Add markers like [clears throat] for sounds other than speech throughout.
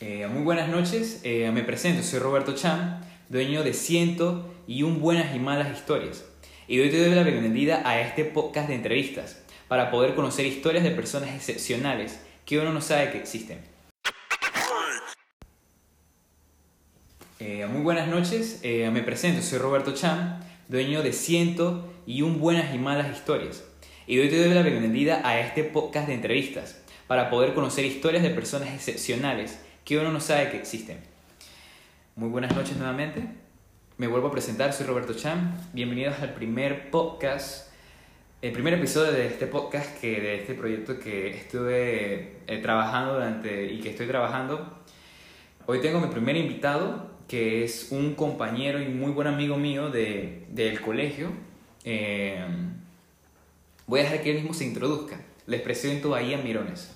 Eh, muy buenas noches, eh, me presento, soy Roberto Chan, dueño de Ciento y un Buenas y Malas Historias. Y hoy te doy la bienvenida a este podcast de entrevistas para poder conocer historias de personas excepcionales que uno no sabe que existen. Eh, muy buenas noches, eh, me presento, soy Roberto Chan, dueño de Ciento y un Buenas y Malas Historias. Y hoy te doy la bienvenida a este podcast de entrevistas para poder conocer historias de personas excepcionales que uno no sabe que existen. Muy buenas noches nuevamente. Me vuelvo a presentar, soy Roberto Chan. Bienvenidos al primer podcast, el primer episodio de este podcast, que, de este proyecto que estuve eh, trabajando durante y que estoy trabajando. Hoy tengo mi primer invitado, que es un compañero y muy buen amigo mío de, del colegio. Eh, voy a dejar que él mismo se introduzca. Les presento a Mirones.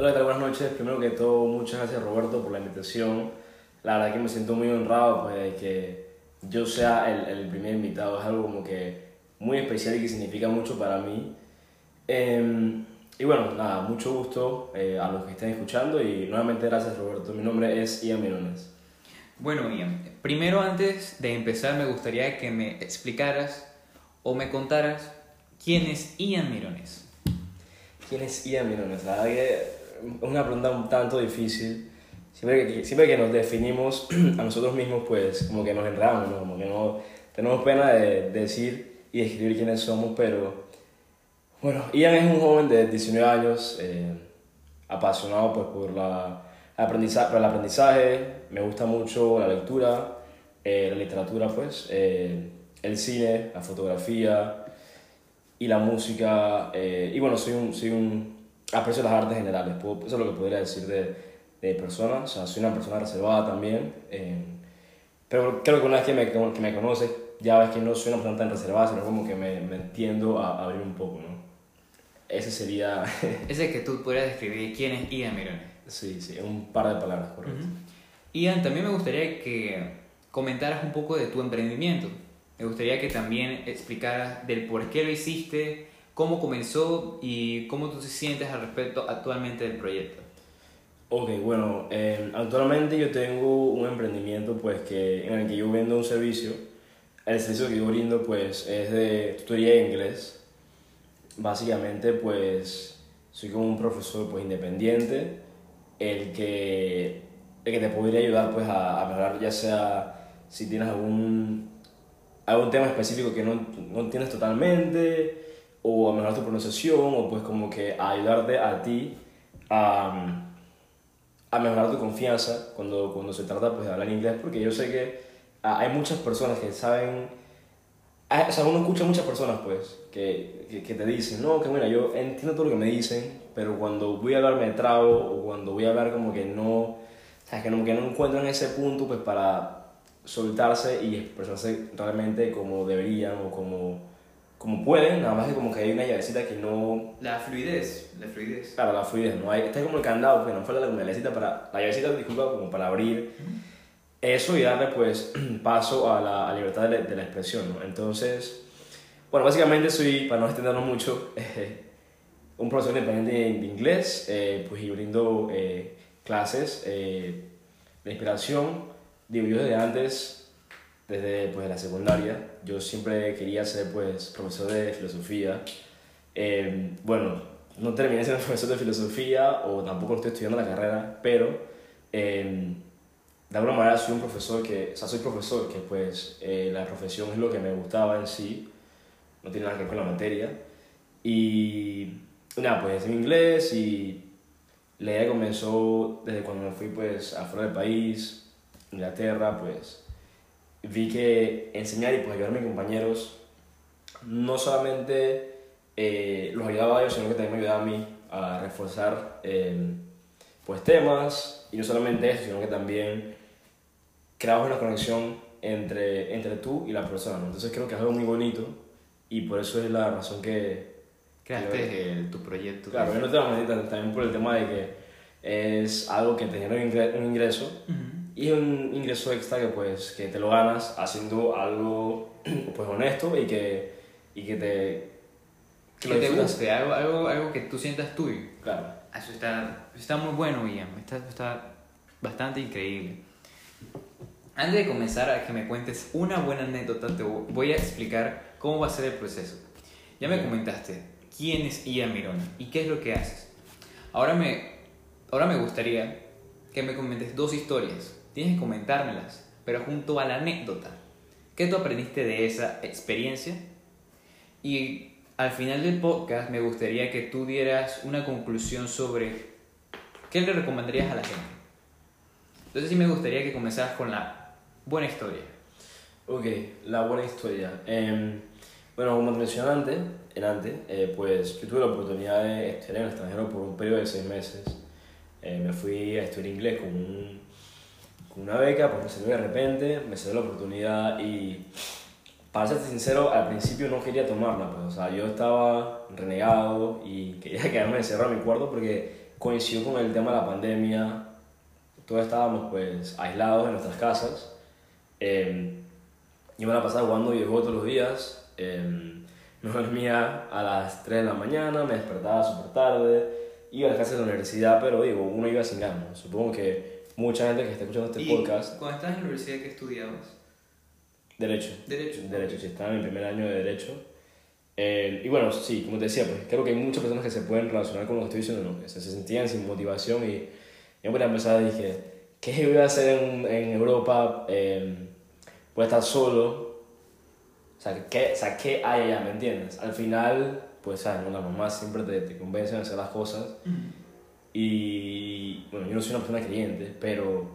Hola, ¿qué tal? Buenas noches. Primero que todo, muchas gracias Roberto por la invitación. La verdad que me siento muy honrado pues, de que yo sea el, el primer invitado. Es algo como que muy especial y que significa mucho para mí. Eh, y bueno, nada, mucho gusto eh, a los que estén escuchando y nuevamente gracias Roberto. Mi nombre es Ian Mirones. Bueno, Ian, primero antes de empezar me gustaría que me explicaras o me contaras quién es Ian Mirones. ¿Quién es Ian Mirones? La verdad que una pregunta un tanto difícil. Siempre que, siempre que nos definimos [clears throat] a nosotros mismos, pues como que nos enredamos, ¿no? Como que no tenemos pena de, decir y escribir quiénes somos, pero bueno, Ian es un joven de 19 años, eh, apasionado pues por la, aprendizaje, por el aprendizaje, me gusta mucho la lectura, eh, la literatura pues, eh, el cine, la fotografía y la música, y bueno, soy un, soy un, aprecio las artes generales, puedo- eso es lo que podría decir de, de persona, o sea, soy una persona reservada también, pero creo que una vez que me, que me conoces, ya ves que no soy una persona tan reservada, sino como que me, me tiendo a abrir un poco, ¿no? Ese sería, [laughs] Ese es que tú podrías describir quién es Ian Mirones. sí, sí, un par de palabras, correcto. Ujú. Ian, también me gustaría que comentaras un poco de tu emprendimiento. Me gustaría que también explicaras del por qué lo hiciste, cómo comenzó y cómo tú te sientes al respecto actualmente del proyecto. Ok, bueno, eh, actualmente yo tengo un emprendimiento pues que, en el que yo vendo un servicio. El servicio que yo brindo pues es de tutoría de inglés. Básicamente pues soy como un profesor pues independiente, el que, el que te podría ayudar pues a, a mejorar ya sea si tienes algún, algún tema específico que no, no entiendes totalmente o a mejorar tu pronunciación o pues como que a ayudarte a ti a a mejorar tu confianza cuando, cuando se trata pues, de hablar inglés, porque yo sé que hay muchas personas que saben, o sea, uno escucha muchas personas pues, que, que, que te dicen, no, que mira, yo entiendo todo lo que me dicen, pero cuando voy a hablar me trago, o cuando voy a hablar como que no, o sea, que no, que no encuentran ese punto pues para soltarse y expresarse realmente como deberían o como, como pueden, nada más que como que hay una llavecita que no, La fluidez, la fluidez. Claro, la fluidez, ¿no? Hay, este es como el candado, pues nos falta la llavecita para, la llavecita, disculpa, como para abrir eso y darle, pues, [clears throat] paso a la, a libertad de, la- de la expresión, ¿no? Entonces, bueno, básicamente soy, para no extendernos mucho, eh, [laughs] un profesor independiente de, de inglés, eh, pues, y brindo eh, clases eh, de inspiración. Digo, yo desde antes, desde, pues, la secundaria, yo siempre quería ser, pues, profesor de filosofía. Eh, bueno, no terminé siendo [laughs] profesor de filosofía o tampoco estoy estudiando la carrera, pero eh, de alguna manera soy un profesor que, o sea, soy profesor que pues eh, la profesión es lo que me gustaba en sí, no tiene nada que ver con la materia. Y nada, pues en inglés y la idea comenzó desde cuando me fui pues afuera del país, Inglaterra, pues vi que enseñar y pues ayudar a mis compañeros no solamente eh, los ayudaba a ellos, sino que también me ayudaba a mí a reforzar eh, pues temas y no solamente eso, sino que también creabas una conexión entre, entre tú y la persona. ¿no? Entonces creo que es algo muy bonito y por eso es la razón que... Creaste el- tu proyecto. Claro, yo no te voy a también por el tema de que es algo que te genera un ingre- un ingreso Ujú. Y un ingreso extra que pues que te lo ganas haciendo algo [clears throat] pues honesto y que, y que te... Que lo te guste, algo, algo, algo que tú sientas tuyo. Claro. Eso está, está muy bueno, Ian. Está, está bastante increíble. Antes de comenzar a que me cuentes una buena anécdota, te voy a explicar cómo va a ser el proceso. Ya me comentaste quién es Ian Mirón y qué es lo que haces. Ahora me, ahora me gustaría que me comentes dos historias. Tienes que comentármelas, pero junto a la anécdota. ¿Qué tú aprendiste de esa experiencia? Y al final del podcast me gustaría que tú dieras una conclusión sobre qué le recomendarías a la gente. Entonces sí me gustaría que comenzaras con la buena historia. Ok, la buena historia. Em, bueno, como te mencioné antes, en antes eh, pues yo tuve la oportunidad de estudiar en el extranjero por un periodo de seis meses. Eh, me fui a estudiar inglés con, un, una beca, pues me salió de repente, me salió la oportunidad y para ser sincero, al principio no quería tomarla, pues, o sea, yo estaba renegado y [laughs] quería quedarme encerrado en mi cuarto porque coincidió con el tema de la pandemia, todos estábamos pues aislados en nuestras casas. Eh, yo me la pasaba jugando videojuegos todos los días, eh, me dormía a las 3 de la mañana, me despertaba súper tarde, iba a clases de la universidad, pero digo, uno iba sin ganas. Supongo que mucha gente que está escuchando este ¿Y podcast... Cuando estabas en la universidad, ¿qué estudiabas? Derecho. Derecho. Derecho, sí, estaba en mi primer año de Derecho. Eh, y bueno, sí, como te decía, pues creo que hay muchas personas que se pueden relacionar con lo que estoy diciendo, ¿no? que se, se sentían sin motivación y yo por empezar dije, ¿qué voy a hacer en, en Europa? Eh, voy a estar solo. O sea, ¿qué, o sea, ¿qué hay allá? ¿Me entiendes? Al final, pues, ¿sabes? ¿no? Las mamás siempre te, te convencen a hacer las cosas. Y bueno, yo no soy una persona creyente, pero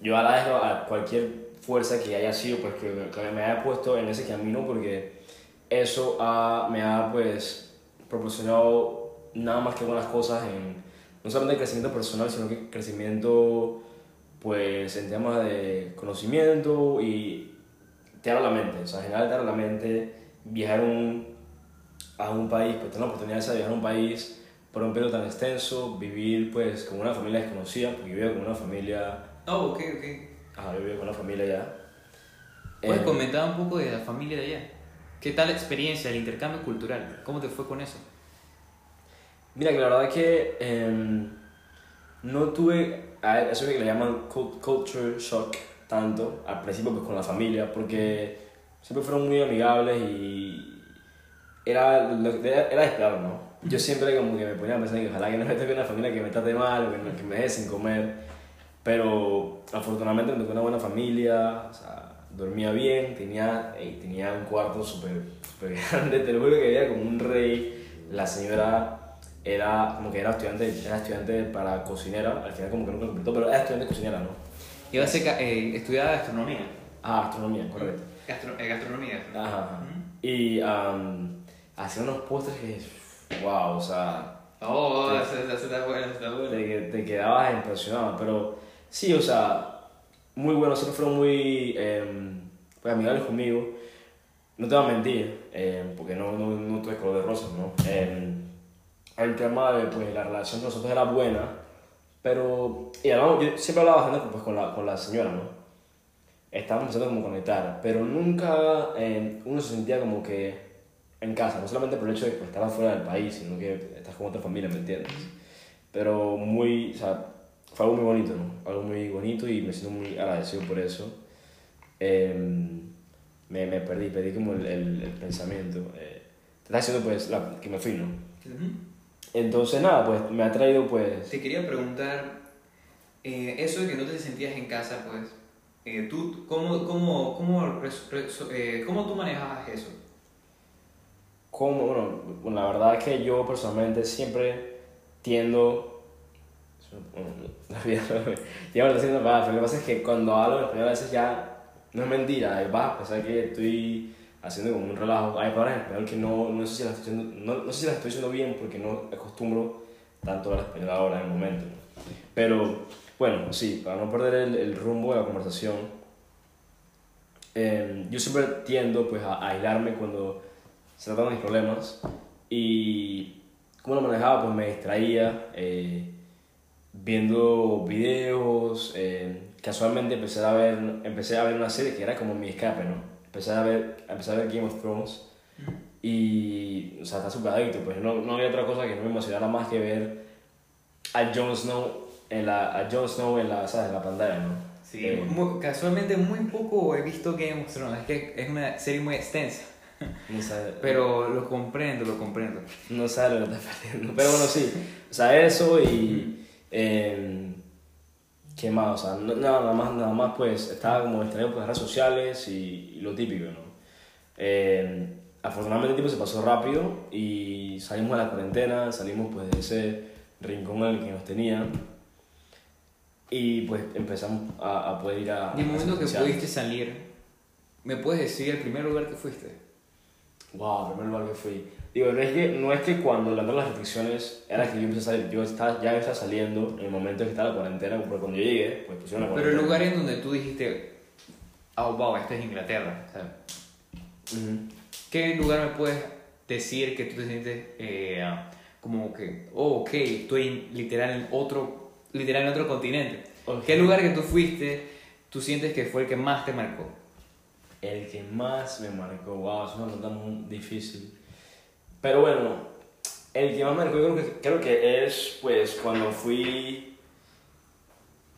yo agradezco a cualquier fuerza que haya sido, pues que, que me haya puesto en ese camino, porque eso ha, me ha, pues, proporcionado nada más que buenas cosas en no solamente crecimiento personal, sino que crecimiento, pues, en temas de conocimiento y te abre la mente, o sea, en general te abre la mente, viajar un, a un país, pues tener la oportunidad de viajar a un país por un periodo tan extenso, vivir pues con una familia desconocida, porque yo vivo con una familia, Oh, ok, ok. ajá, yo vivo con una familia ya. ¿Puedes Eh, comentar un poco de la familia de allá? ¿Qué tal la experiencia, el intercambio cultural? ¿Cómo te fue con eso? Mira, que la verdad es que em, no tuve a eso que le llaman cult- culture shock tanto al principio pues con la familia, porque siempre fueron muy amigables y era, era, era ¿no? Yo siempre como que me ponía a pensar que ojalá que no me toque una familia que me trate mal, o que, no- que me deje sin comer, pero afortunadamente me tocó una buena familia, o sea, dormía bien, tenía, ey, tenía un cuarto súper súper [laughs] grande, te lo juro que vivía como un rey, la señora era como que era estudiante, era estudiante para cocinera, al final como que nunca completó, pero era estudiante cocinera, ¿no? Iba a ser, eh, estudiaba gastronomía. Ah, astronomía, correcto. Gastro- eh, gastronomía. Ajá, ajá. Ujú. Y um, hacía unos postres que, wow, o sea, Oh, Sí. esa, esa- está buena, está buena. te, te quedabas impresionado, pero sí, o sea, muy bueno, siempre fueron muy pues, amigables conmigo. No te voy a mentir, em, porque no, no, no tuve color de rosas, ¿no? Em, el tema de pues, la relación con nosotros era buena, pero y hablamos- yo siempre hablaba bastante pues, con, la, con la señora, ¿no? Estábamos empezando como conectar, pero nunca uno se sentía como que en casa, no solamente por el hecho de pues, estar afuera del país, sino que estás con otra familia, ¿me entiendes? Pero muy, o sea, fue algo muy bonito, ¿no? Algo muy bonito y me siento muy agradecido por eso. Em, me, me perdí, perdí como el, el, el pensamiento. Eh, te estás diciendo pues la, que me fui, ¿no? Entonces nada, pues me ha traído pues... Te quería preguntar, eh, eso de que no te sentías en casa, pues, eh, ¿tú, cómo, cómo, cómo, eh, ¿cómo tú manejabas eso? ¿Cómo? Bueno, bueno, la verdad es que yo personalmente siempre tiendo... [laughs] La vida ya me lo para pero lo que pasa es que cuando hablo en español a veces ya no es mentira, vas a pensar que estoy haciendo como un relajo. Hay palabras en español que no, no, sé si las estoy diciendo, no, no sé si las estoy diciendo bien porque no acostumbro tanto al español ahora en el momento. Pero bueno, sí, para no perder el, el rumbo de la conversación, eh, yo siempre tiendo pues a aislarme cuando se tratan mis problemas y cómo lo manejaba pues me distraía eh, viendo videos eh, casualmente empecé a ver empecé a ver una serie que era como mi escape no empecé a ver empecé a ver Game of Thrones y o sea está súper adicto pues no, no había otra cosa que no me emocionara más que ver a Jon Snow en la, a Jon Snow en la, ¿sabes? en la pantalla, ¿no? Sí, Eh, muy- casualmente muy poco he visto Game of Thrones, es que es una serie muy extensa, no sabe, pero lo comprendo, lo comprendo. no sabe lo que está perdiendo. Pero bueno, sí, o sea, eso y... eh, ¿Qué más? O sea, no- nada más, nada más pues estaba como distraído por las redes sociales y, y lo típico, ¿no? Eh, afortunadamente el tiempo se pasó rápido y salimos de la cuarentena, salimos pues de ese rincón en el que nos tenían y pues empezamos a, a poder ir a... Y el a momento que pudiste salir, ¿me puedes decir el primer lugar que fuiste? Wow, el primer lugar que fui. Digo, no es que, no es que cuando levantaron las restricciones era que yo empecé a salir, yo estaba, ya estaba saliendo en el momento en que estaba la cuarentena, porque cuando yo llegué, pues pusieron la Pero cuarentena. el lugar en donde tú dijiste, oh, wow, esto es Inglaterra. o sea, Ujú. ¿Qué lugar me puedes decir que tú te sientes eh, como que, oh, ok, estoy en- literal en otro, literal en otro continente? Ok. ¿Qué lugar que tú fuiste tú sientes que fue el que más te marcó? El que más me marcó, wow, es una pregunta muy difícil. Pero bueno, el que más me marcó creo que, creo que es pues cuando fui,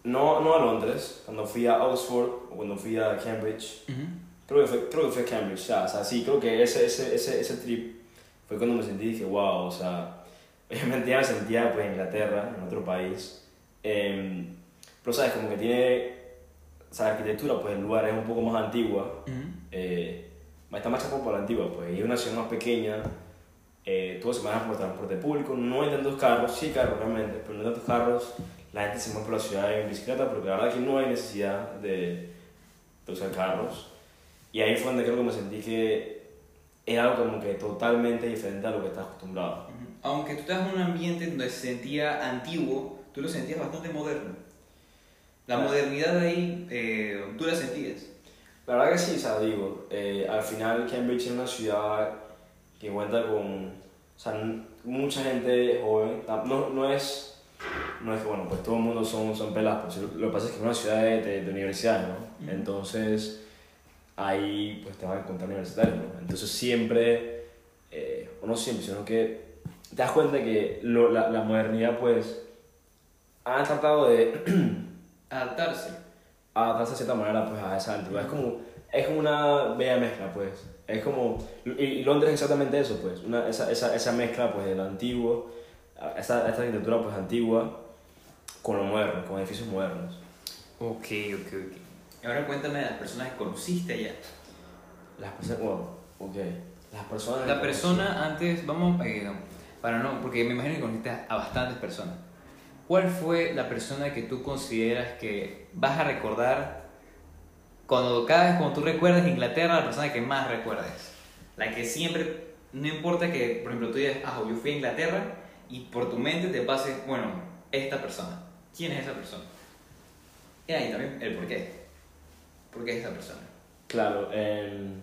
no, no a Londres, cuando fui a Oxford o cuando fui a Cambridge. Creo que fue, creo que fue Cambridge, ya, o sea, sí, creo que ese, ese, ese, ese trip fue cuando me sentí y dije, wow, o sea, [laughs] obviamente ya me sentía pues en Inglaterra, en otro país, em, pero sabes, como que tiene, o sea, la arquitectura, pues el lugar es un poco más antigua, eh, está más chapado por la antigua, pues, es una ciudad más pequeña, eh, todo se maneja por transporte público, no hay tantos carros, sí carros realmente, pero no hay tantos carros, la gente se mueve por la ciudad en bicicleta, porque la verdad que no hay necesidad de, de usar carros. Y ahí fue donde creo que me sentí que era algo como que totalmente diferente a lo que estás acostumbrado. Aunque tú estabas en un ambiente donde se sentía antiguo, tú lo sentías bastante moderno. La modernidad de ahí, eh, tú la sentías. La verdad que sí, o sea, digo, eh, al final Cambridge es una ciudad que cuenta con, o sea, mucha gente joven, no, no es, no es que, bueno, pues todo el mundo son, son pelados, pues, lo que pasa es que es una ciudad de, de, de universidades, ¿no? Entonces, ahí pues te vas a encontrar universitarios, ¿no? Entonces siempre, eh, o no siempre, sino que te das cuenta que lo- la, la modernidad pues han tratado de [clears throat] Adaptarse. adaptarse de cierta manera pues a esa antigüedad. Es como, es como una bella mezcla pues. Es como, y, y Londres es exactamente eso pues, una, esa, esa, esa mezcla pues de lo antiguo, esa, esta arquitectura pues antigua con lo moderno, con edificios modernos. Ok, ok, ok. Ahora cuéntame de las personas que conociste allá. Las personas, wow, ok. Las personas... La persona antes, vamos, eh, para no, porque me imagino que conociste a bastantes personas. ¿Cuál fue la persona que tú consideras que vas a recordar cuando cada vez cuando tú recuerdas Inglaterra, la persona que más recuerdes? La que siempre, no importa que, por ejemplo, tú digas, ah, yo fui a Inglaterra y por tu mente te pase, bueno, esta persona. ¿Quién es esa persona? Y ahí también el por qué. ¿Por qué es esa persona? Claro, em,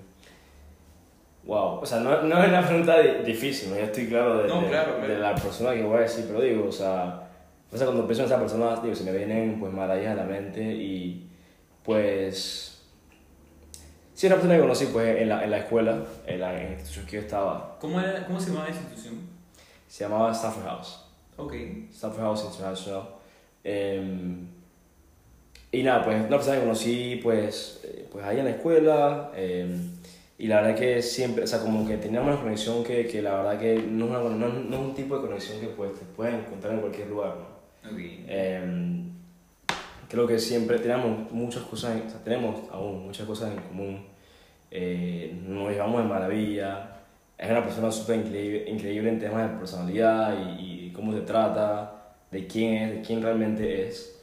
wow, o sea, no, no es una pregunta di- difícil, yo estoy claro de, No, de- claro, claro. de la persona que voy a decir, pero digo, o sea, o sea, cuando pienso en esa persona, digo, se me vienen pues maravillas a la mente y pues, sí, una persona que conocí pues en la, en la escuela, en la, en la institución que yo estaba, ¿Cómo, era, ¿Cómo se llamaba esa institución? se llamaba Stafford House. Ok. Stafford House International. Em, y nada, pues una persona que conocí pues, eh, pues ahí en la escuela. em, y la verdad que siempre, o sea, como que teníamos una conexión que, que la verdad que no es, una- no, no es un tipo de conexión que pues, te puedes encontrar en cualquier lugar, ¿no? Em, creo que siempre tenemos muchas cosas, en- o sea, tenemos aún muchas cosas en común. Eh, nos llevamos de maravilla. Es una persona súper increíble, increíble en temas de personalidad y, y cómo se trata, de quién es, de quién realmente es.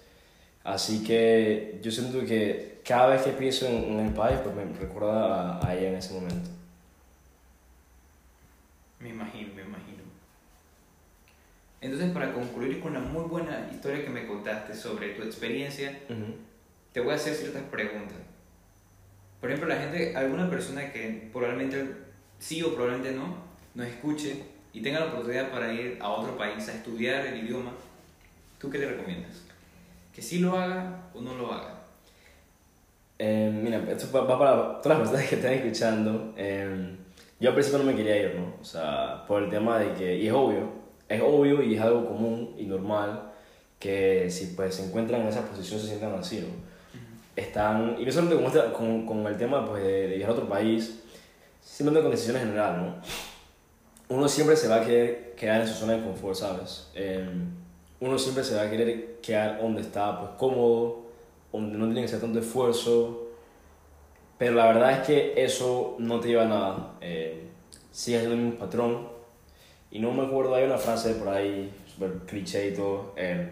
Así que yo siento que cada vez que pienso en, en el país, pues me recuerda a, a ella en ese momento. Me imagino, me imagino. Entonces, para concluir con la muy buena historia que me contaste sobre tu experiencia, te voy a hacer ciertas preguntas. Por ejemplo, la gente, alguna persona que probablemente sí o probablemente no, nos escuche y tenga la oportunidad para ir a otro país a estudiar el idioma, ¿tú qué le recomiendas? ¿Que sí lo haga o no lo haga? Eh, mira, esto va para todas las personas que están escuchando. Eh, yo al principio no me quería ir, ¿no? O sea, por el tema de que, y es obvio, es obvio y es algo común y normal, que si pues se encuentran en esa posición se sientan así, ¿no? Están, y no solamente con, con, con el tema pues, de, de viajar a otro país, simplemente con decisiones en general, ¿no? Uno siempre se va a querer quedar en su zona de confort, ¿sabes? Eh, uno siempre se va a querer quedar donde está, pues cómodo, donde no tiene que hacer tanto esfuerzo, pero la verdad es que eso no te lleva a nada. Eh, sigues haciendo el mismo patrón. Y no me acuerdo, hay una frase por ahí, súper cliché y todo, eh,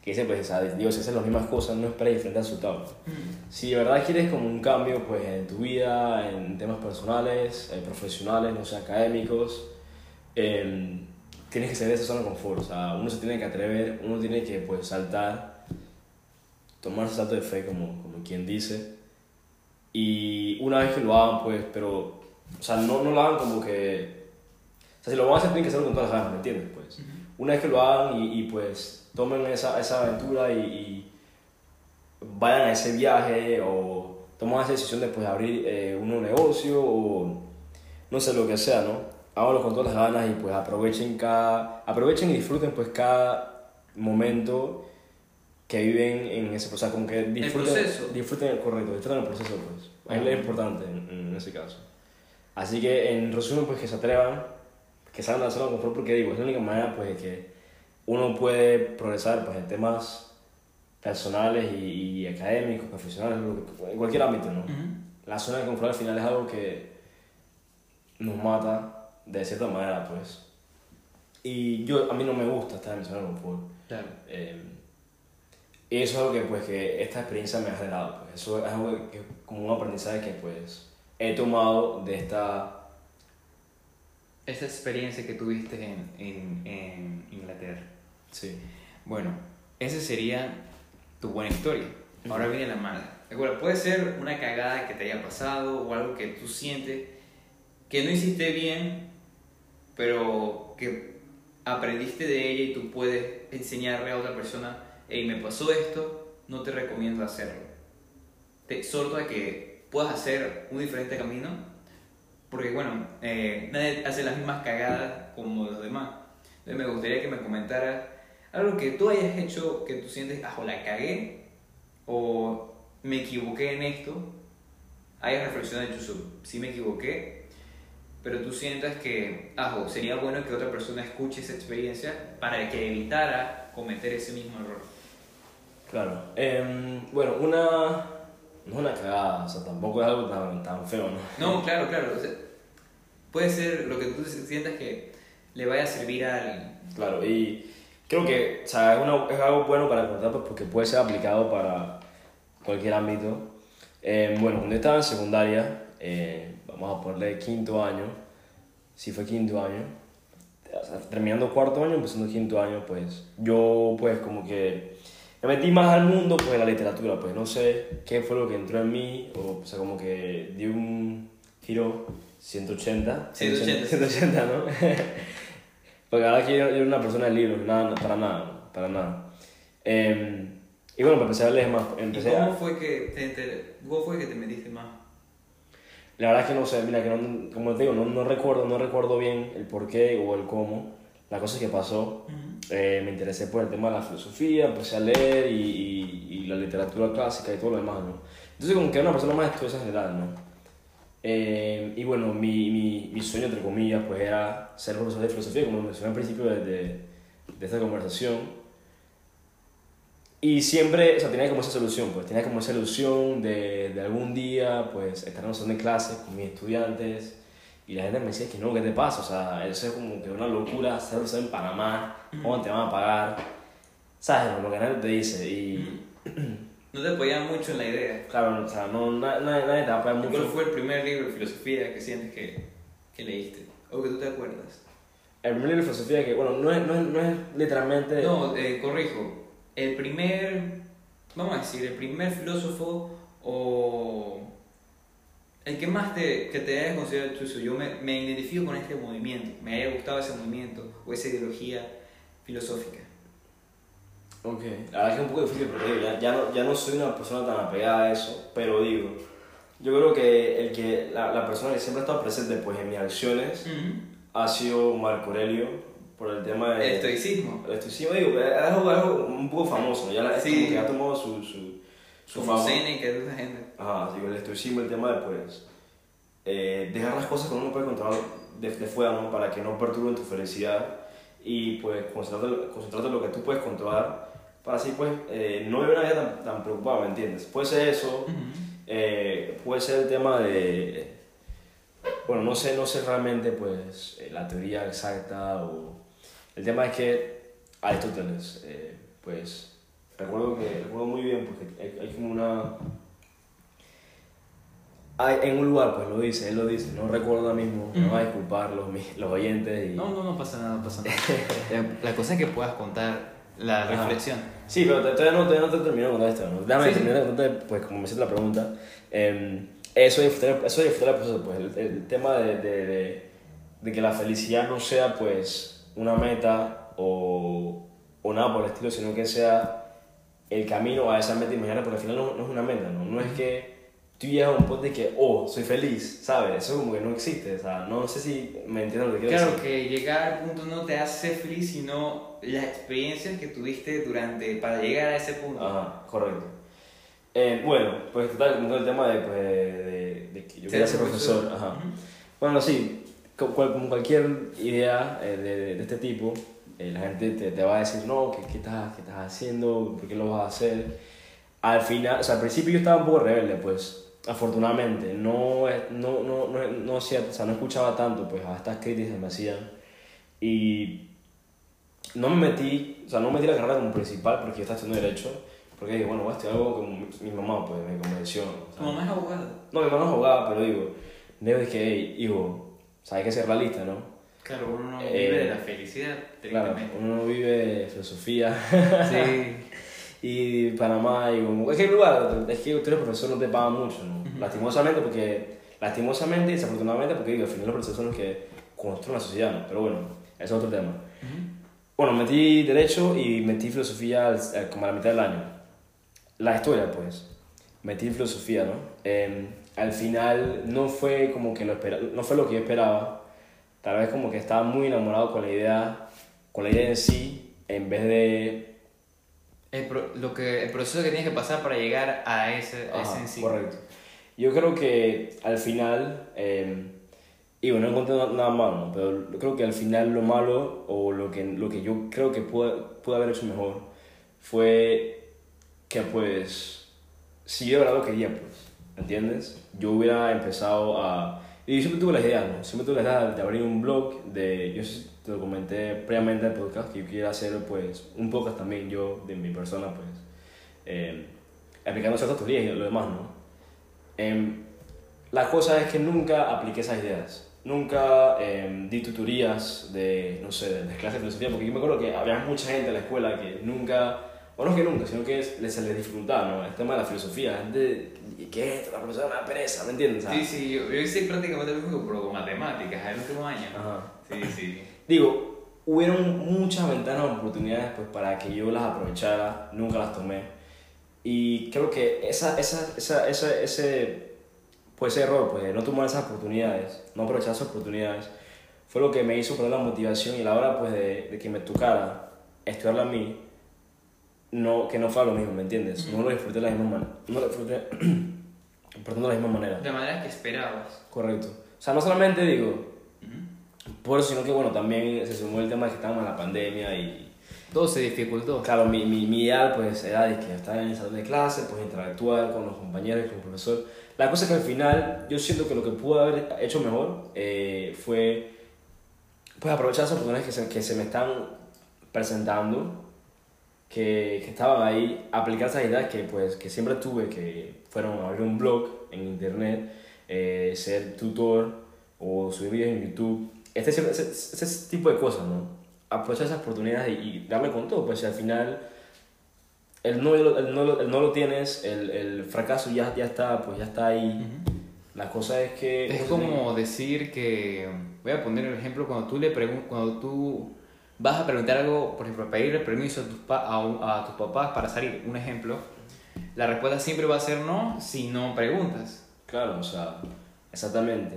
que dice, pues, sea, Dios, si haces las mismas cosas, no esperes diferentes resultados. Si de verdad quieres como un cambio, pues, en tu vida, en temas personales, eh, profesionales, no sé, académicos, eh, tienes que salir de esa zona de confort. O sea, uno se tiene que atrever, uno tiene que, pues, saltar, tomar ese salto de fe, como, como quien dice. Y una vez que lo hagan, pues, pero, o sea, no, no lo hagan como que... Sea, si lo van a hacer, tienen que hacerlo con todas las ganas, ¿me entiendes? Pues, una vez que lo hagan y, y, pues, tomen esa, esa aventura y, y vayan a ese viaje o toman esa decisión de, pues, abrir eh, un nuevo negocio o no sé, lo que sea, ¿no? Háganlo con todas las ganas y, pues, aprovechen cada... Aprovechen y disfruten, pues, cada momento que viven en ese proceso, como que disfruten, proceso. disfruten, correcto, disfruten el proceso, pues, es lo importante en, en ese caso. Así que, en resumen, pues, que se atrevan, que salgan de la zona de confort, porque digo, es la única manera, pues, de que uno puede progresar, pues, en temas personales y, y académicos, profesionales, en cualquier ámbito, ¿no? La zona de confort al final es algo que nos mata de cierta manera, pues. Y yo, a mí no me gusta estar en mi zona de confort. Claro. Eh, y eso es algo que, pues, que esta experiencia me ha generado. Pues. Eso es algo que, como un aprendizaje que pues, he tomado de esta... Esa experiencia que tuviste en, en, en Inglaterra. Sí. Bueno, esa sería tu buena historia. Ahora viene la mala. Recuerda, puede ser una cagada que te haya pasado o algo que tú sientes que no hiciste bien, pero que aprendiste de ella y tú puedes enseñarle a otra persona, hey, me pasó esto, no te recomiendo hacerlo. Te exhorto a que puedas hacer un diferente camino, porque bueno, eh, nadie hace las mismas cagadas como los demás. Entonces me gustaría que me comentaras algo que tú hayas hecho que tú sientes, ah, o la cagué, o me equivoqué en esto, hayas reflexionado dicho, sí me equivoqué, pero tú sientas que, ah, sería bueno que otra persona escuche esa experiencia para que evitara cometer ese mismo error. Claro. Em, bueno, una... No es una cagada, o sea, tampoco es algo tan, tan feo, ¿no? No, claro, claro. o sea, puede ser lo que tú sientas que le vaya a servir a alguien. Claro, y creo que o sea, es, una- es algo bueno para contar pues, porque puede ser aplicado para cualquier ámbito. Eh, bueno, cuando estaba en secundaria, eh, vamos a ponerle quinto año, si fue quinto año, o sea, terminando cuarto año, empezando quinto año, pues yo pues como que me metí más al mundo pues en la literatura, pues no sé qué fue lo que entró en mí, o, o sea, como que di un giro 180, 180. 180, ¿no? [laughs] Porque ahora que yo, yo era una persona de libros, nada, para nada, para nada. Eh, y bueno, me empecé a leer más. ¿Y Empecé a- ¿Cómo fue que te, te- cómo fue que te metiste más? La verdad es que no sé, mira, que no, como te digo, no, no recuerdo, no recuerdo bien el por qué o el cómo. La cosa que pasó, eh, me interesé por el tema de la filosofía, empecé a leer y, y, y la literatura clásica y todo lo demás, ¿no? Entonces como que era una persona más estudiosa en general, ¿no? Eh, y bueno, mi, mi, mi sueño, entre comillas, pues era ser profesor de filosofía, como mencioné al principio de, de, de esta conversación. Y siempre, o sea, tenía como esa solución, pues tenía como esa ilusión de, de algún día, pues, estar en un salón de clases con mis estudiantes y la gente me decía que no, ¿qué te pasa? O sea, eso es como que una locura, hacer profesor en Panamá, ¿cómo te van a pagar? ¿Sabes? Lo que nadie te dice y, No te apoyaba mucho en la idea. claro, o sea, no, na- nadie, nadie te va a pagar ¿Cuál mucho. fue el primer libro de filosofía que sientes que, que leíste? O que tú te acuerdas. El primer libro de filosofía que, bueno, no es, no es, no es literalmente... No, eh, corrijo. El primer, vamos a decir, el primer filósofo o el que más te, que te haya considerado tuyo. Yo me, me identifico con este movimiento, me haya gustado ese movimiento o esa ideología filosófica. Ok, la verdad es que es un poco difícil porque digo, ya, ya, no, ya no soy una persona tan apegada a eso, pero digo, yo creo que, el que la, la persona que siempre ha estado presente pues, en mis acciones ha sido Marco Aurelio, por el tema de... El estoicismo. El estoicismo, digo, es algo, algo un poco famoso, ya la, es Sí. como que ha tomado su, su, su Como fama. Seneca, toda esa gente. Ajá, digo, el estoicismo, el tema de pues eh, dejar las cosas que uno puede controlar de, de fuera, ¿no? Para que no perturben tu felicidad y pues concentrarte, concentrarte en lo que tú puedes controlar para así pues eh, no vivir una vida tan, tan preocupada, ¿me entiendes? Puede ser eso, eh, puede ser el tema de, bueno, no sé, no sé realmente pues eh, la teoría exacta o el tema es que Aristóteles, eh, pues recuerdo que recuerdo muy bien porque hay, hay como una hay, en un lugar pues lo dice, él lo dice, no recuerdo ahora mismo, me Ujú. van a disculpar los, los oyentes y... No, no, no pasa nada, no pasa nada. La- [laughs] La cosa es que puedas contar la Ajá. reflexión. Sí, pero todavía no, todavía no te termino de contar esto, ¿no? Déjame Sí, terminar de contarte, pues como me hiciste la pregunta, eh, eso disfrutar, eso disfrutar el proceso, pues el, el tema de, de, de, de que la felicidad no sea pues una meta o, o nada por el estilo, sino que sea el camino a esa meta imaginaria, porque al final no, no es una meta, ¿no? No es que tú llegas a un punto de que, oh, soy feliz, ¿sabes? Eso como que no existe, o sea, no sé si me entiendes lo que quiero Claro decir. que llegar al punto no te hace feliz, sino las experiencias que tuviste durante para llegar a ese punto. Ajá, correcto. Eh, bueno, pues total, como todo el tema de, pues, de, de que yo quería ser profesor. Ajá. Bueno, sí, como cualquier idea eh, de, de este tipo, eh, la gente te, te va a decir, no, ¿qué, qué, estás, ¿qué estás haciendo? ¿Por qué lo vas a hacer? Al final, o sea, al principio yo estaba un poco rebelde, pues, afortunadamente. No, no, no, no, no, o sea, no escuchaba tanto, pues, a estas críticas que me hacían. Y no me metí, o sea, no me metí la carrera como principal porque yo estaba estudiando Derecho. Porque dije, bueno, voy a estudiar algo como mi, mi mamá, pues, me convenció. Tu mamá es abogada. no, mi mamá no es abogada, pero digo, digo, dije, hey, hijo, o sea, hay que ser realista, ¿no? Claro, uno no Eh, vive de la felicidad, Claro, uno no vive filosofía Sí. [laughs] y Panamá y como cualquier lugar, es que tú eres profesor no te pagan mucho, ¿no? Ujú. Lastimosamente porque, lastimosamente y desafortunadamente porque digo, al final los profesores son los que construyen la sociedad, ¿no? Pero bueno, ese es otro tema. Ujú. Bueno, metí Derecho y metí Filosofía al- al- como a la mitad del año. La historia, pues. Metí Filosofía, ¿no? Eh, al final no fue como que lo espera, no fue lo que yo esperaba. Tal vez como que estaba muy enamorado con la idea, con la idea en sí, en vez de... El, pro- lo que, el proceso que tienes que pasar para llegar a ese, a ese Ajá, en sí. Correcto. Yo creo que al final, eh, y bueno, no encontré na- nada malo, pero yo creo que al final lo malo, o lo que, lo que yo creo que pude, pude haber hecho mejor, fue que pues, si yo verdad lo quería, pues, ¿entiendes? Yo hubiera empezado a... Y siempre tuve la idea, ¿no? Siempre tuve la idea de abrir un blog, de, yo te lo comenté previamente al podcast, que yo quería hacer pues un podcast también yo, de mi persona, pues, eh, aplicando ciertas teorías y lo demás, ¿no? Em, la cosa es que nunca apliqué esas ideas. Nunca em, di tutorías de, no sé, de clases de filosofía, porque yo me acuerdo que había mucha gente en la escuela que nunca, o no es que nunca, sino que es- se les dificultaba, ¿no? El tema de la filosofía. Gente, ¿y qué es esto? La profesora es una pereza, ¿me entiendes? Sí, sí, yo, yo hice prácticamente lo mismo, pero con matemáticas, el último año. Ajá. Sí, sí. Digo, hubieron muchas ventanas de oportunidades pues, para que yo las aprovechara, nunca las tomé. Y creo que esa, esa, esa, esa, ese, pues, ese error, pues, de no tomar esas oportunidades, no aprovechar esas oportunidades, fue lo que me hizo perder la motivación y la hora pues, de, de que me tocara estudiarla a mí, no, que no fue lo mismo, ¿me entiendes? No lo disfruté de la misma manera. No lo disfruté, [clears throat] perdón, de la misma manera. De manera que esperabas. Correcto. O sea, no solamente digo, por eso, sino que bueno, también se sumó el tema de que estábamos en la pandemia y Todo se dificultó. claro, mi, mi, mi ideal pues era de que estar en el salón de clase, pues interactuar con los compañeros, con el profesor. La cosa es que al final yo siento que lo que pude haber hecho mejor eh, fue pues aprovechar esas oportunidades que se, que se me están presentando, que, que estaban ahí, aplicar esas ideas que pues que siempre tuve, que fueron abrir un blog en internet, eh, ser tutor o subir videos en YouTube, este, ese, ese, ese tipo de cosas, ¿no? Aprovechar esas oportunidades y, y darle con todo, pues si al final el no, el no, el no lo tienes, el, el fracaso ya, ya está, pues ya está ahí. Ujú. La cosa es que... Es como decir que, voy a poner el ejemplo, cuando tú, le cuando tú vas a preguntar algo, por ejemplo, pedirle permiso a tus, pa- a, a tus papás para salir, un ejemplo, la respuesta siempre va a ser no si no preguntas. Claro, o sea, exactamente.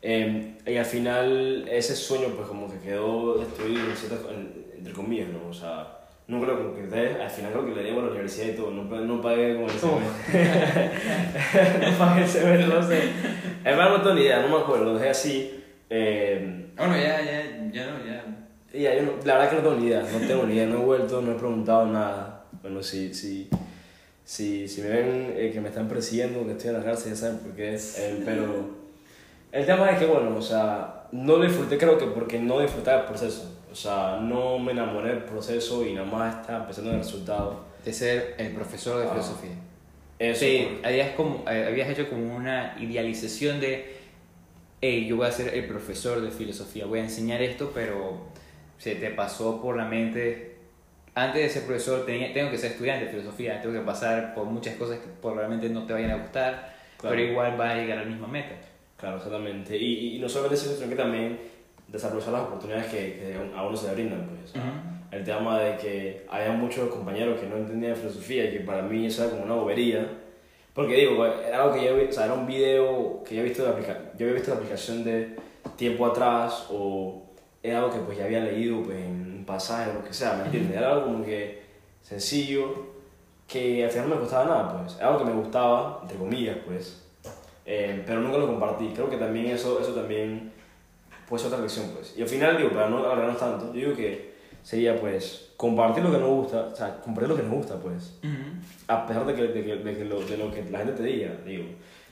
Eh, y al final ese sueño pues como que quedó destruido entre comillas, ¿no? O sea, nunca lo concreté, al final creo que le debo a la universidad y todo, no, no pagué como el semestre. [laughs] no pagué el semestre, no sé. En verdad no tengo ni idea, no me acuerdo, dejé así. Eh, Bueno, ya, ya, ya no, ya. Y yo no- la verdad que no tengo ni idea, no tengo ni idea, no he vuelto, no he preguntado nada. Bueno, si, si, si, si me ven eh, que me están persiguiendo, que estoy en la cárcel, ya saben por qué. Eh, pero el tema es que, bueno, o sea, no disfruté, creo que porque no disfrutaba el proceso. O sea, no me enamoré del proceso y nada más estaba pensando en el resultado. De ser el profesor de Ah. filosofía. Eso. Sí, habías, como, eh, habías hecho como una idealización de, hey, yo voy a ser el profesor de filosofía, voy a enseñar esto, pero se te pasó por la mente, antes de ser profesor tenía, tengo que ser estudiante de filosofía, tengo que pasar por muchas cosas que probablemente no te vayan a gustar, Claro. pero igual va a llegar a la misma meta. Claro, exactamente. Y, y no solamente eso, sino que también desaprovechar las oportunidades que, que a uno se le brindan, pues. Ujú. el tema de que había muchos compañeros que no entendían filosofía y que para mí eso era como una bobería. Porque digo, era algo que yo, o sea, era un video que yo había visto de yo había visto la aplicación de tiempo atrás o era algo que pues ya había leído pues, en un pasaje o lo que sea, ¿me entiendes? Era algo como que sencillo, que al final no me costaba nada, pues. Era algo que me gustaba, entre comillas, pues. Eh, pero nunca lo compartí. Creo que también eso, eso también puede ser otra lección, pues. Y al final, digo, para no alargarnos tanto, yo digo que sería, pues, compartir lo que nos gusta, o sea, compartir lo que nos gusta, pues. Ujú. A pesar de, que, de, que, de, que lo, de lo que la gente te diga, digo,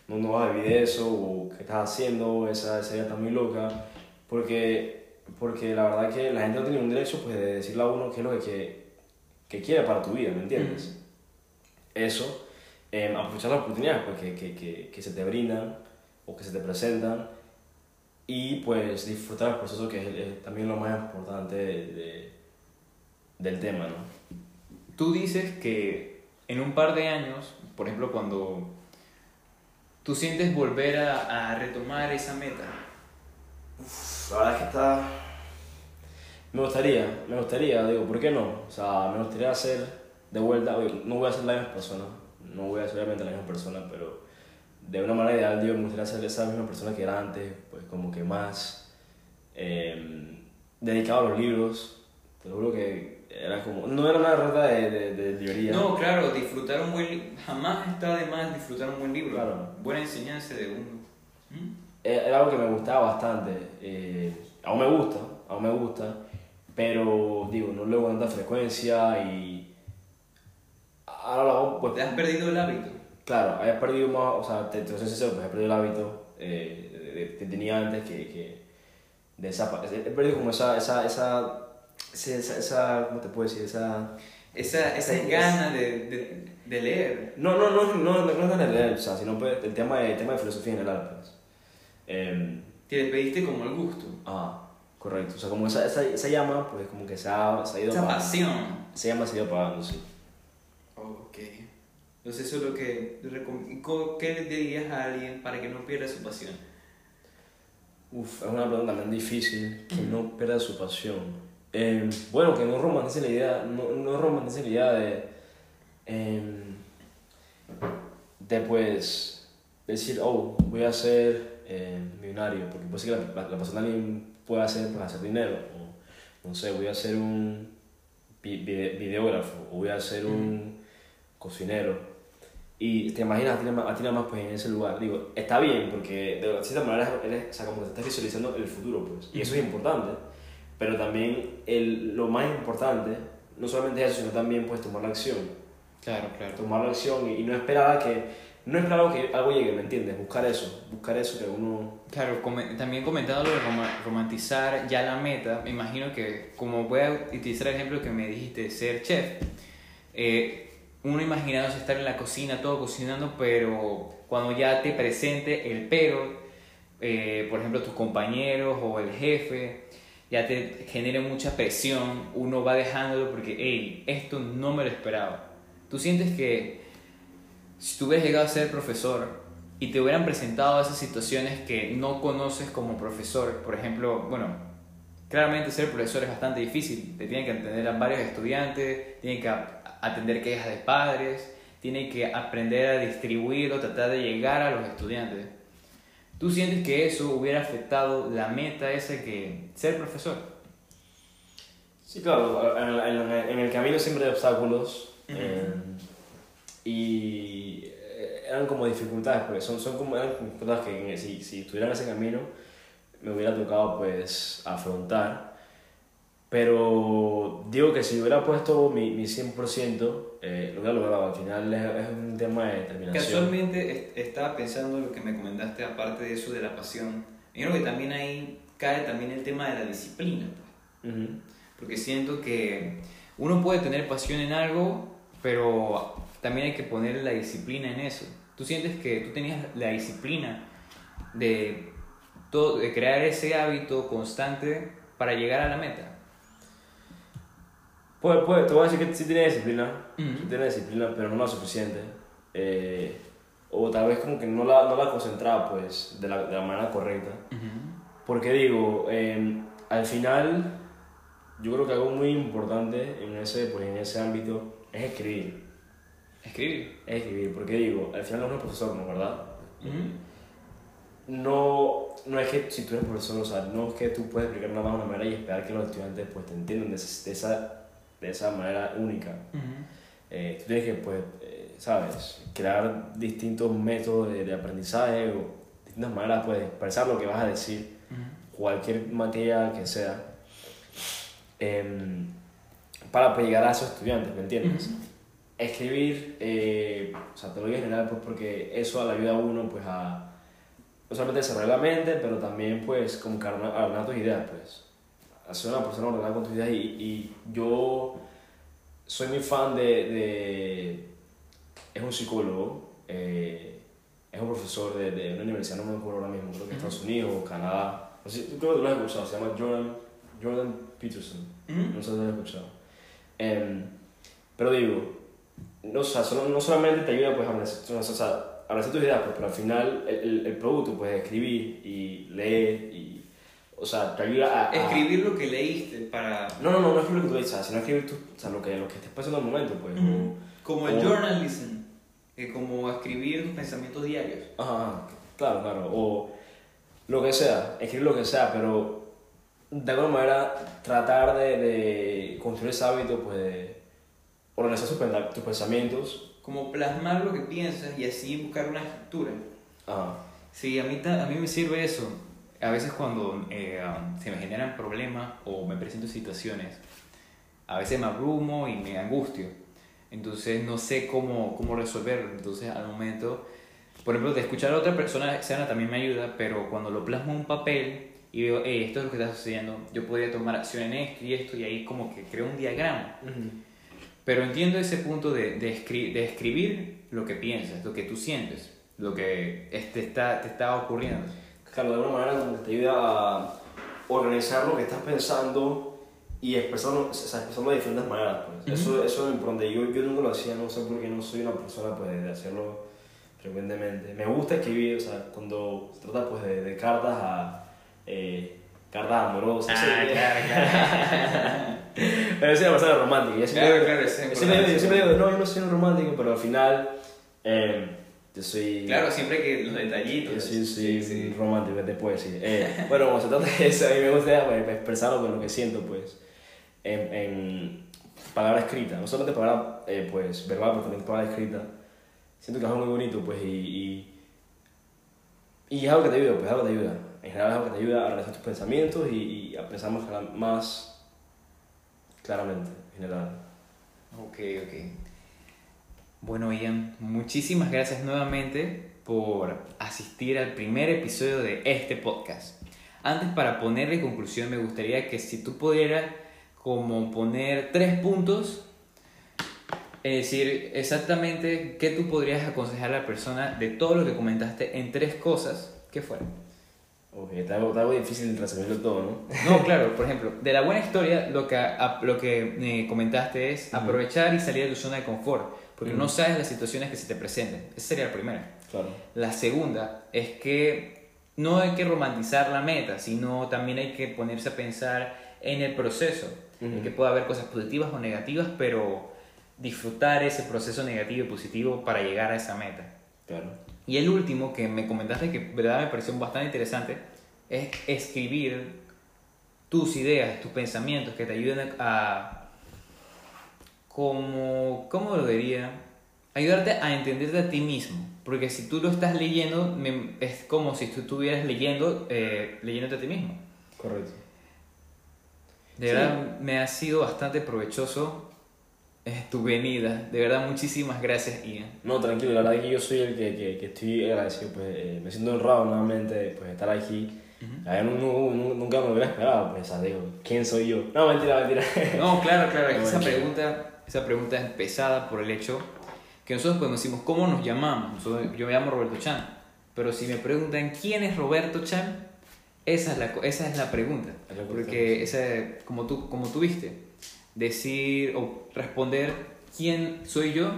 no, no vas a vivir eso, o qué estás haciendo, esa, esa idea está muy loca, porque, porque la verdad que la gente no tiene un derecho, pues, de decirle a uno qué es lo que, que, que quiere para tu vida, ¿me entiendes? Eso, eh, aprovechar las oportunidades pues, que, que, que, que se te brindan o que se te presentan y pues disfrutar el proceso que es, es también lo más importante de- de- del tema, ¿no? Tú dices que en un par de años, por ejemplo, cuando tú sientes volver a, a retomar esa meta, La verdad es que está... Me gustaría, me gustaría, digo, ¿por qué no? O sea, me gustaría hacer de vuelta, no voy a ser la misma persona, no voy a ser obviamente la misma persona, pero de una manera ideal, digo, me gustaría ser esa misma persona que era antes, pues como que más eh, dedicado a los libros, te lo juro que era como, no era una rata de, de, de librería. No, claro, disfrutar un buen libro. Jamás está de más disfrutar un buen libro. Claro. Buena enseñanza de uno. ¿Mm? Eh, era algo que me gustaba bastante. eh, aún me gusta, aún me gusta, pero digo, no lo hago con tanta frecuencia y ahora lo hago, pues, Te has perdido el hábito. claro, he perdido más, o sea, te, te soy sincero, pues he perdido el hábito eh, que tenía antes, que, que de esa, he perdido como esa, esa, esa, esa, esa, ¿cómo te puedo decir? Esa... Esa, esa Es- gana de, de, de leer. No, no, no, no, no, no es de leer, o sea, sino pues, el tema de, el tema de filosofía en general, pues. Em, Te despediste como el gusto. Ah, correcto. O sea, como esa, esa, esa llama, pues como que se ha, se ha ido Esa apagando. pasión. Esa llama se ha ido apagando, sí. Ok. Entonces eso es lo que... recom- co- ¿Qué le dirías a alguien para que no pierda su pasión? Uf, es una pregunta también difícil. Que no pierda su pasión. Eh, bueno, que no romantice la idea, no, no romantice la idea de... em, de pues decir, oh, voy a ser eh, millonario, porque puede ser que la, la, la alguien puede hacer, pues, hacer dinero, o no sé, voy a ser un vi- vide- videógrafo, o voy a ser un cocinero. Y te imaginas a ti, a ti nada más pues, en ese lugar. Digo, está bien, porque de cierta manera eres, o sea, como que te estás visualizando el futuro, pues. Y eso es importante. Pero también el, lo más importante, no solamente es eso, sino también pues tomar la acción. Claro, claro. Tomar la acción y, y no esperar a que, no esperar a que algo llegue, ¿me entiendes? Buscar eso, buscar eso que uno... Claro, come- también comentando lo de roma- romantizar ya la meta, me imagino que, como voy a utilizar el ejemplo que me dijiste, ser chef, eh, uno imaginándose estar en la cocina, todo cocinando, pero cuando ya te presente el pero, eh, por ejemplo, tus compañeros o el jefe, ya te genere mucha presión, uno va dejándolo porque, hey, esto no me lo esperaba. Tú sientes que si tú hubieras llegado a ser profesor y te hubieran presentado esas situaciones que no conoces como profesor, por ejemplo, bueno, claramente ser profesor es bastante difícil, te tienen que atender a varios estudiantes, tienen que atender quejas de padres, tienen que aprender a distribuir o tratar de llegar a los estudiantes. ¿Tú sientes que eso hubiera afectado la meta esa que ser profesor? Sí, claro, en, el camino siempre hay obstáculos Ujú. eh, y eh, eran como dificultades, porque son, son como eran dificultades que si, si estuviera en ese camino me hubiera tocado pues afrontar. Pero digo que si hubiera puesto mi, mi 100%, eh, lo hubiera logrado. Al final es, es un tema de determinación. Casualmente est- estaba pensando lo que me comentaste, aparte de eso de la pasión. Yo creo que también ahí cae también el tema de la disciplina. pues. Ujú. Porque siento que uno puede tener pasión en algo, pero también hay que poner la disciplina en eso. ¿Tú sientes que tú tenías la disciplina de, todo, de crear ese hábito constante para llegar a la meta? Pues, pues, te voy a decir que sí tiene disciplina, sí tiene disciplina, pero no la suficiente. Eh, o tal vez como que no la, no la concentraba pues de la, de la manera correcta. Porque digo, eh, al final, yo creo que algo muy importante en ese, pues, en ese ámbito es escribir. Escribir. Es escribir, porque digo, al final no es profesor, ¿no? ¿Verdad? No, no es que si tú eres profesor, o sea, no es que tú puedes explicar nada más de una manera y esperar que los estudiantes pues te entiendan de, esa- de esa, manera única. Eh, tú tienes que, pues, eh, ¿sabes? Crear distintos métodos de, de aprendizaje o distintas maneras pues, de expresar lo que vas a decir, cualquier materia que sea, em, para pues, llegar a esos estudiantes, ¿me entiendes? Escribir, eh, o sea, te lo digo en general pues, porque eso le ayuda a uno pues, a no solamente desarrollar la mente, pero también pues como que armar tus ideas, pues. A ser una persona ordenada con tus ideas y, y yo soy muy fan de, de- es un psicólogo, eh, es un profesor de, de una universidad, no me acuerdo ahora mismo, creo que Estados Unidos o Canadá, no sé, creo que tú lo has escuchado, se llama Jordan, Jordan Peterson, no sé si lo has escuchado. Em, pero digo, no, o sea, no solamente te ayuda pues, a organizar, o sea, a tus ideas, pues, pero al final el, el, el producto, pues escribir y leer y, o sea, te ayuda a... a- Escribir lo que leíste para... No, no, no, no escribir lo que tú dices, sino escribir tu, o sea, lo que, lo que estés pasando en el momento, pues. Como el o- journalism, eh, como escribir tus pensamientos diarios. ajá, claro, claro. O lo que sea, escribir lo que sea, pero de alguna manera tratar de, de construir ese hábito, pues, de organizar sus, tus pensamientos. Como plasmar lo que piensas y así buscar una estructura. Ajá. Sí, a mí, a mí me sirve eso. A veces cuando eh, se me generan problemas o me presento situaciones, a veces me abrumo y me angustio. Entonces no sé cómo, cómo resolverlo. Entonces al momento, por ejemplo, de escuchar a otra persona externa también me ayuda, pero cuando lo plasmo en un papel y veo, "Ey, esto es lo que está sucediendo, yo podría tomar acción en esto y esto y ahí como que creo un diagrama. Pero entiendo ese punto de, de, escri- de escribir lo que piensas, lo que tú sientes, lo que te está, te está ocurriendo. Claro, de alguna manera como que te ayuda a organizar lo que estás pensando y expresarlo, o sea, expresarlo de diferentes maneras. Pues. Ujú. eso, eso es importante. Yo, yo nunca lo hacía, no sé por qué no soy una persona pues, de hacerlo frecuentemente. Me gusta escribir, o sea, cuando se trata pues, de, de cartas a... Eh, cartas amorosas. Ah, sí. claro, claro. [laughs] Pero yo soy una persona romántica. Yo siempre, Claro, claro, yo siempre, yo siempre digo, no, yo no soy un romántico, pero al final eh, yo soy... Claro, siempre que los detallitos. Yo sí, sí, sí, sí. romántico, te puedo decir. Eh, bueno, como se trata de eso, a mí me gusta pues, expresarlo con lo que siento, pues, en, en palabra escrita. No solamente palabra, eh, pues, verbal, pero también palabra escrita. Siento que es algo muy bonito, pues, y, y, y es algo que te ayuda, pues, es algo que te ayuda. En general es algo que te ayuda a realizar tus pensamientos y, y a pensar más, más claramente, en general. Ok, ok. Bueno, Ian, muchísimas gracias nuevamente por asistir al primer episodio de este podcast. Antes, para ponerle conclusión, me gustaría que si tú pudieras como poner tres puntos, es decir, exactamente qué tú podrías aconsejar a la persona de todo lo que comentaste en tres cosas, ¿qué fueran? Ok, está algo, está algo difícil resumirlo todo, ¿no? No, claro, por ejemplo, de la buena historia lo que, a- lo que eh, comentaste es aprovechar y salir de tu zona de confort, porque no sabes las situaciones que se te presenten. Esa sería la primera. Claro. La segunda es que no hay que romantizar la meta, sino también hay que ponerse a pensar en el proceso, en que puede haber cosas positivas o negativas, pero disfrutar ese proceso negativo y positivo para llegar a esa meta. Claro. Y el último que me comentaste que verdad me pareció bastante interesante es escribir tus ideas, tus pensamientos que te ayuden a, como, ¿cómo lo diría? Ayudarte a entenderte a ti mismo. Porque si tú lo estás leyendo, es como si tú estuvieras leyendo, eh, leyéndote a ti mismo. Correcto. De verdad, me ha sido bastante provechoso tu venida. De verdad, muchísimas gracias, Ian. No, tranquilo, la verdad que yo soy el que, que, que estoy agradecido. Pues, eh, me siento honrado nuevamente pues, estar aquí. nunca me hubiera esperado, pues, digo, ¿quién soy yo? No, mentira, mentira. [laughs] No, claro, claro, esa pregunta, esa pregunta es pesada por el hecho que nosotros cuando decimos cómo nos llamamos, yo me llamo Roberto Chan, pero si me preguntan quién es Roberto Chan, esa es la, esa es la pregunta. Porque esa, como, tú, como tú viste, decir o responder quién soy yo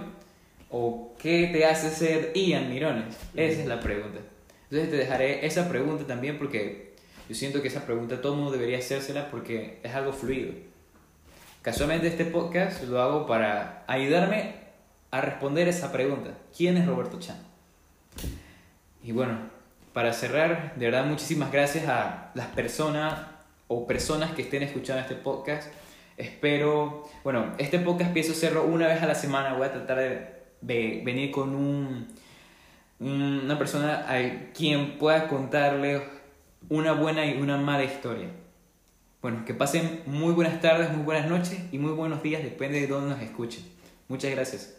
o qué te hace ser Ian Mirones, esa es la pregunta. Entonces te dejaré esa pregunta también porque yo siento que esa pregunta todo mundo debería hacérsela porque es algo fluido. Casualmente este podcast lo hago para ayudarme a responder esa pregunta. ¿Quién es Roberto Chan? Y bueno, para cerrar, de verdad muchísimas gracias a las personas o personas que estén escuchando este podcast. Espero, bueno, este podcast pienso hacerlo una vez a la semana. Voy a tratar de, venir con un, una persona a quien pueda contarle una buena y una mala historia. Bueno, que pasen muy buenas tardes, muy buenas noches y muy buenos días, depende de dónde nos escuchen. Muchas gracias.